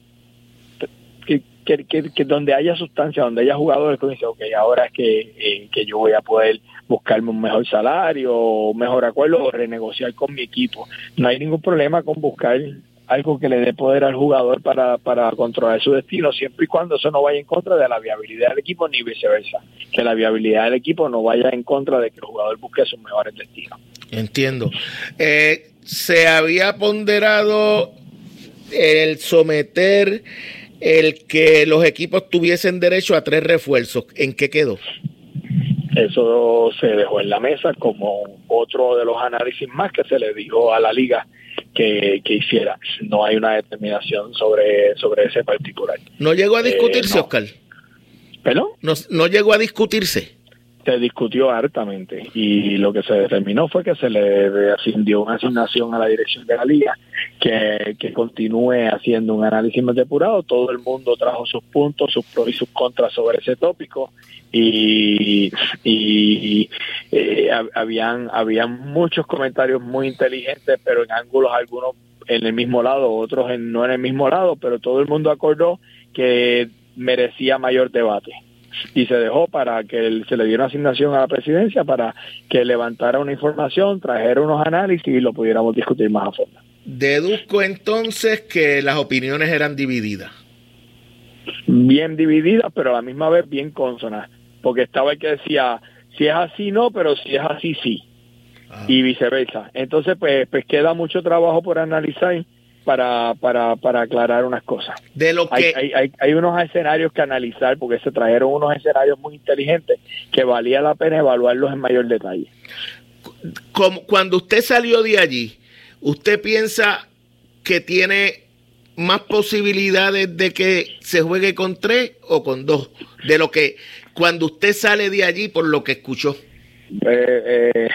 que, que, que, donde haya sustancia, donde haya jugadores que dicen, ok, ahora es que, que yo voy a poder buscarme un mejor salario, un mejor acuerdo o renegociar con mi equipo. No hay ningún problema con buscar algo que le dé poder al jugador para, para controlar su destino, siempre y cuando eso no vaya en contra de la viabilidad del equipo ni viceversa, que la viabilidad del equipo no vaya en contra de que el jugador busque sus mejores destinos. Entiendo. Eh, se había ponderado el someter el que los equipos tuviesen derecho a tres refuerzos. ¿En qué quedó? Eso se dejó en la mesa como otro de los análisis más que se le dijo a la liga que, hiciera. No hay una determinación sobre, sobre ese particular. ¿No llegó a discutirse, eh, Oscar? ¿Pero? No, no llegó a discutirse se discutió hartamente y lo que se determinó fue que se le asignió una asignación a la dirección de la liga que, continúe haciendo un análisis más depurado. Todo el mundo trajo sus puntos, sus pros y sus contras sobre ese tópico y, y eh, habían, habían muchos comentarios muy inteligentes, pero en ángulos algunos en el mismo lado, otros en, no en el mismo lado, pero todo el mundo acordó que merecía mayor debate y se dejó para que se le diera una asignación a la presidencia para que levantara una información, trajera unos análisis y lo pudiéramos discutir más a fondo. Deduzco entonces que las opiniones eran divididas. Bien divididas, pero a la misma vez bien consonas, porque estaba el que decía, si es así no, pero si es así sí, ah. y viceversa. Entonces, pues, pues queda mucho trabajo por analizar para, para, para aclarar unas cosas. De lo que... hay, hay, hay, unos escenarios que analizar porque se trajeron unos escenarios muy inteligentes que valía la pena evaluarlos en mayor detalle. Como, cuando usted salió de allí, ¿usted piensa que tiene más posibilidades de que se juegue con tres o con dos? De lo que cuando usted sale de allí, por lo que escuchó. Eh, eh,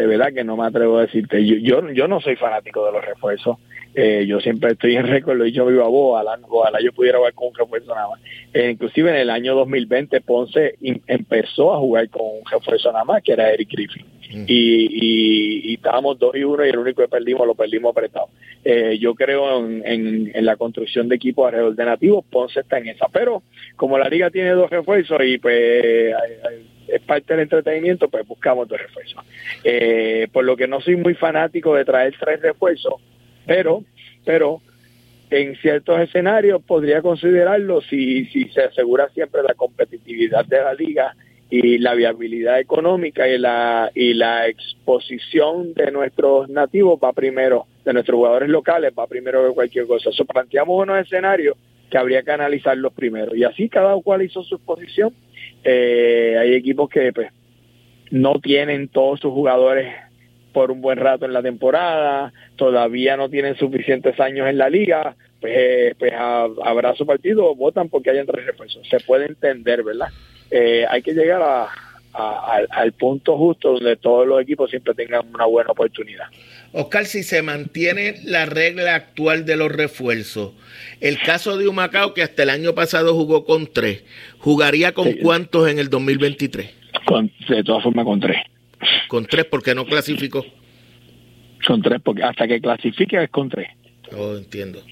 de verdad que no me atrevo a decirte. Yo, yo, yo no soy fanático de los refuerzos. Eh, yo siempre estoy en récord, lo he dicho vivo a vos, ojalá, yo pudiera jugar con un refuerzo nada más. Eh, inclusive en el año 2020 Ponce empezó a jugar con un refuerzo nada más, que era Eric Griffin. Y, y, estábamos dos y uno y el único que perdimos lo perdimos apretado. Eh, yo creo en, en, la construcción de equipos alrededor de nativos, Ponce está en esa. Pero como la liga tiene dos refuerzos y pues es parte del entretenimiento, pues buscamos dos refuerzos. por lo que no soy muy fanático de traer tres refuerzos, pero, pero en ciertos escenarios podría considerarlo si, si se asegura siempre la competitividad de la liga y la viabilidad económica y la y la exposición de nuestros nativos va primero, de nuestros jugadores locales va primero que cualquier cosa. Eso planteamos unos escenarios que habría que analizarlos primero y así cada cual hizo su exposición. Eh, hay equipos que pues no tienen todos sus jugadores por un buen rato en la temporada, todavía no tienen suficientes años en la liga, pues, eh, pues habrá su partido, votan porque hayan tres refuerzos. Se puede entender, ¿verdad? Eh, hay que llegar a, al punto justo donde todos los equipos siempre tengan una buena oportunidad. Oscar, si se mantiene la regla actual de los refuerzos, el caso de Humacao, que hasta el año pasado jugó con tres, ¿jugaría con cuántos en el 2023? Con, de todas formas, con tres. Con tres porque no clasificó. Con tres porque hasta que clasifique es con tres. Oh, entiendo.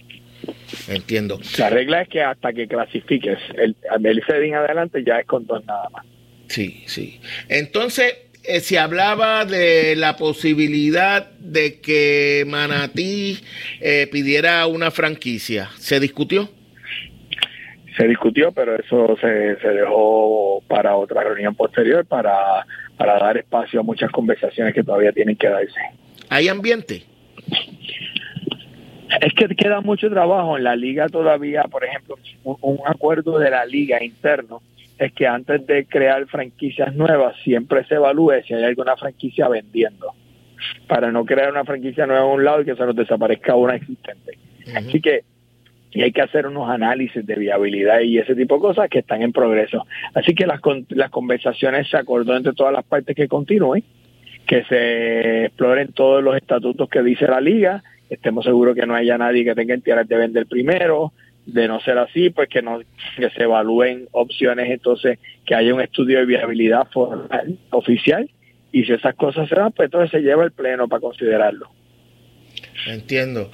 Entiendo. La regla es que hasta que clasifiques, el, el en adelante ya es con dos nada más. Sí, sí. Entonces, eh, se hablaba de la posibilidad de que Manatí eh, pidiera una franquicia. ¿Se discutió? Se discutió, pero eso se, se dejó para otra reunión posterior para para dar espacio a muchas conversaciones que todavía tienen que darse. ¿Hay ambiente? Es que queda mucho trabajo en la liga todavía, por ejemplo, un, acuerdo de la liga interno es que antes de crear franquicias nuevas siempre se evalúe si hay alguna franquicia vendiendo, para no crear una franquicia nueva a un lado y que se nos desaparezca una existente. Así que y hay que hacer unos análisis de viabilidad y ese tipo de cosas que están en progreso. Así que las, las conversaciones se acordó entre todas las partes que continúen, que se exploren todos los estatutos que dice la liga, estemos seguros que no haya nadie que tenga entidades de vender primero, de no ser así, pues que, no, que se evalúen opciones, entonces que haya un estudio de viabilidad formal, oficial, y si esas cosas se dan, pues entonces se lleva el pleno para considerarlo. Entiendo.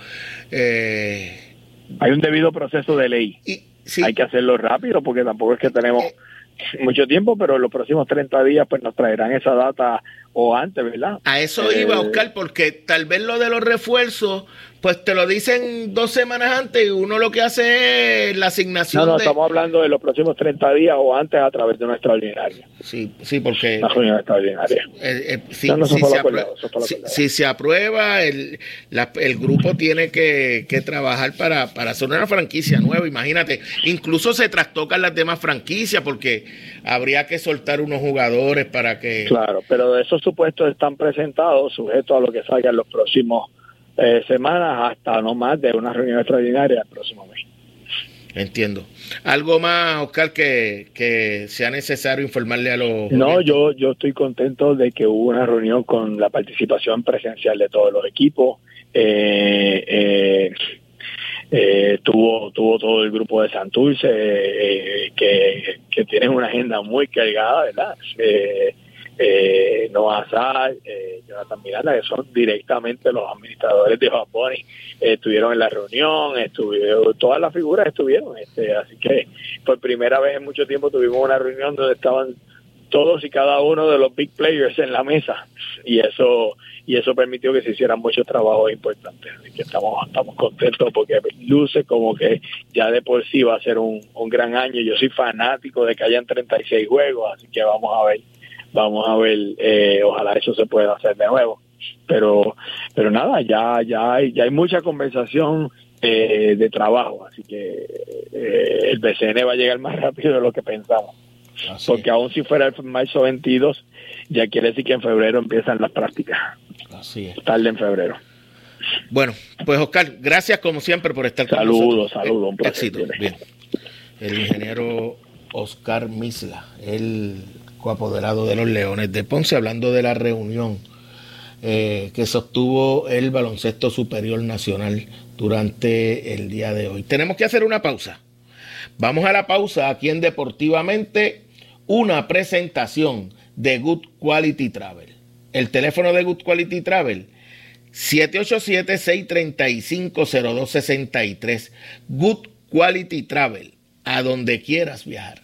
Eh, hay un debido proceso de ley. Y, Hay que hacerlo rápido porque tampoco es que tenemos mucho tiempo, pero en los próximos 30 días pues nos traerán esa data o antes, ¿verdad? A eso iba, Eh, Oscar, porque tal vez lo de los refuerzos, pues te lo dicen dos semanas antes y uno lo que hace es la asignación No, no, de... estamos hablando de los próximos 30 días o antes a través de una extraordinaria. Sí, sí, porque... Una reunión extraordinaria. Eh, eh, si, No, no, eso si fue se aprueba, eso si- si se el, la- el grupo tiene que, que trabajar para, para hacer una franquicia nueva. Imagínate, incluso se trastocan las demás franquicias porque habría que soltar unos jugadores para que... Claro, pero esos supuestos están presentados sujetos a lo que salga en los próximos eh, semanas hasta no más de una reunión extraordinaria el próximo mes. Entiendo. ¿Algo más, Oscar, que, que sea necesario informarle a los... No, yo, yo estoy contento de que hubo una reunión con la participación presencial de todos los equipos. Eh, eh, eh, tuvo, tuvo todo el grupo de Santurce, eh, que, que tienen una agenda muy cargada, ¿verdad? Eh, eh, Noah Sal, eh, Jonathan Miranda, que son directamente los administradores de Japón, estuvieron en la reunión, estuvieron, todas las figuras estuvieron, este, así que por primera vez en mucho tiempo tuvimos una reunión donde estaban todos y cada uno de los big players en la mesa y eso y eso permitió que se hicieran muchos trabajos importantes así que estamos estamos contentos porque luce como que ya de por sí va a ser un, un gran año. Yo soy fanático de que hayan 36 juegos así que vamos a ver vamos a ver eh, ojalá eso se pueda hacer de nuevo pero pero nada ya ya hay ya hay mucha conversación eh, de trabajo así que eh, el BCN va a llegar más rápido de lo que pensamos Así porque aún si fuera el marzo 22, ya quiere decir que en febrero empiezan las prácticas, así es. tarde en febrero. Bueno, pues Oscar, gracias como siempre por estar con Saludos, nosotros. saludos, un placer, Éxito. Tiene. Bien. El ingeniero Oscar Misla, el coapoderado de los Leones de Ponce, hablando de la reunión eh, que sostuvo el Baloncesto Superior Nacional durante el día de hoy. Tenemos que hacer una pausa. Vamos a la pausa aquí en Deportivamente, una presentación de Good Quality Travel. El teléfono de Good Quality Travel, 787-635-0263. Good Quality Travel, a donde quieras viajar.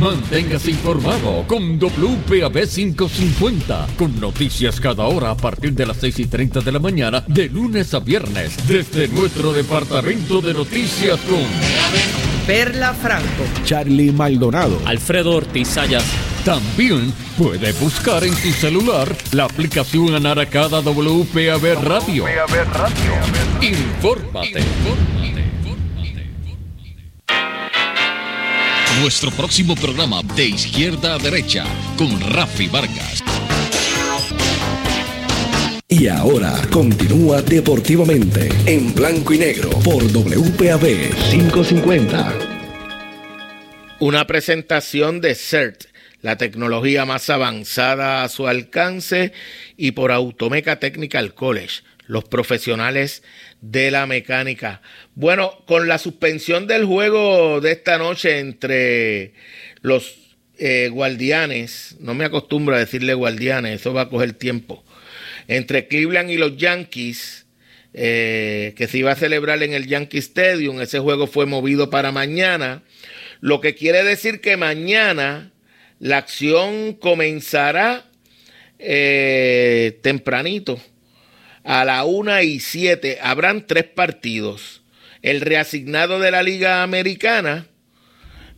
Manténgase informado con WPAB 550, con noticias cada hora a partir de las 6 y 30 de la mañana, de lunes a viernes, desde nuestro departamento de noticias con Perla Franco. Charlie Maldonado. Alfredo Ortiz Sayas. También puede buscar en su celular la aplicación Anaracada WPAB Radio. Infórmate. Nuestro próximo programa de izquierda a derecha con Rafi Vargas. Y ahora continúa deportivamente en blanco y negro por WPAB 550. Una presentación de CERT, la tecnología más avanzada a su alcance, y por Automeca Technical College, los profesionales de la mecánica. Bueno, con la suspensión del juego de esta noche entre los eh, guardianes, no me acostumbro a decirle guardianes, eso va a coger tiempo, entre Cleveland y los Yankees, eh, que se iba a celebrar en el Yankee Stadium, ese juego fue movido para mañana, lo que quiere decir que mañana la acción comenzará eh, tempranito a la 1 y 7 habrán tres partidos. El reasignado de la Liga Americana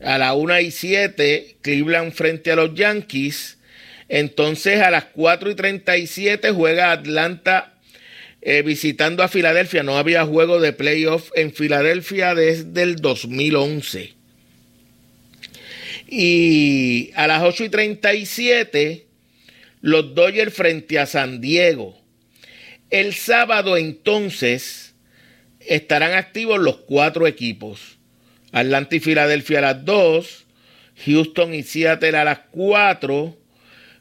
A las 1 y 7, Cleveland frente a los Yankees. Entonces a las 4 y 37 juega Atlanta eh, visitando a Filadelfia. No había juego de playoff en Filadelfia desde el 2011. Y a las 8 y 37, los Dodgers frente a San Diego. El sábado entonces estarán activos los cuatro equipos. Atlanta y Filadelfia a las 2, Houston y Seattle a las 4,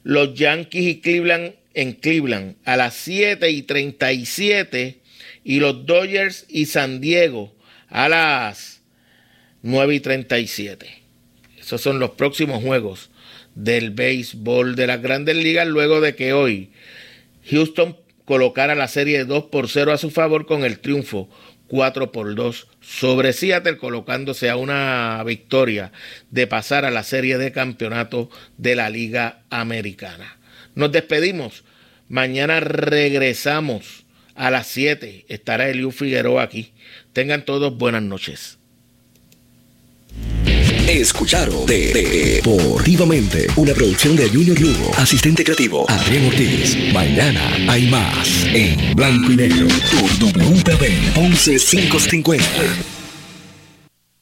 los Yankees y Cleveland en Cleveland a las 7 y 37 y los Dodgers y San Diego a las 9 y 37. Esos son los próximos juegos del béisbol de las grandes ligas luego de que hoy Houston colocara la serie 2 por 0 a su favor con el triunfo 4 por 2 sobre Seattle, colocándose a una victoria de pasar a la serie de campeonato de la Liga Americana. Nos despedimos. Mañana regresamos a las 7. Estará Eliu Figueroa aquí. Tengan todos buenas noches. Escucharon Deportivamente, una producción de Junior Lugo, asistente creativo Adrián Ortiz. Mañana hay más en blanco y negro por WPB 11550.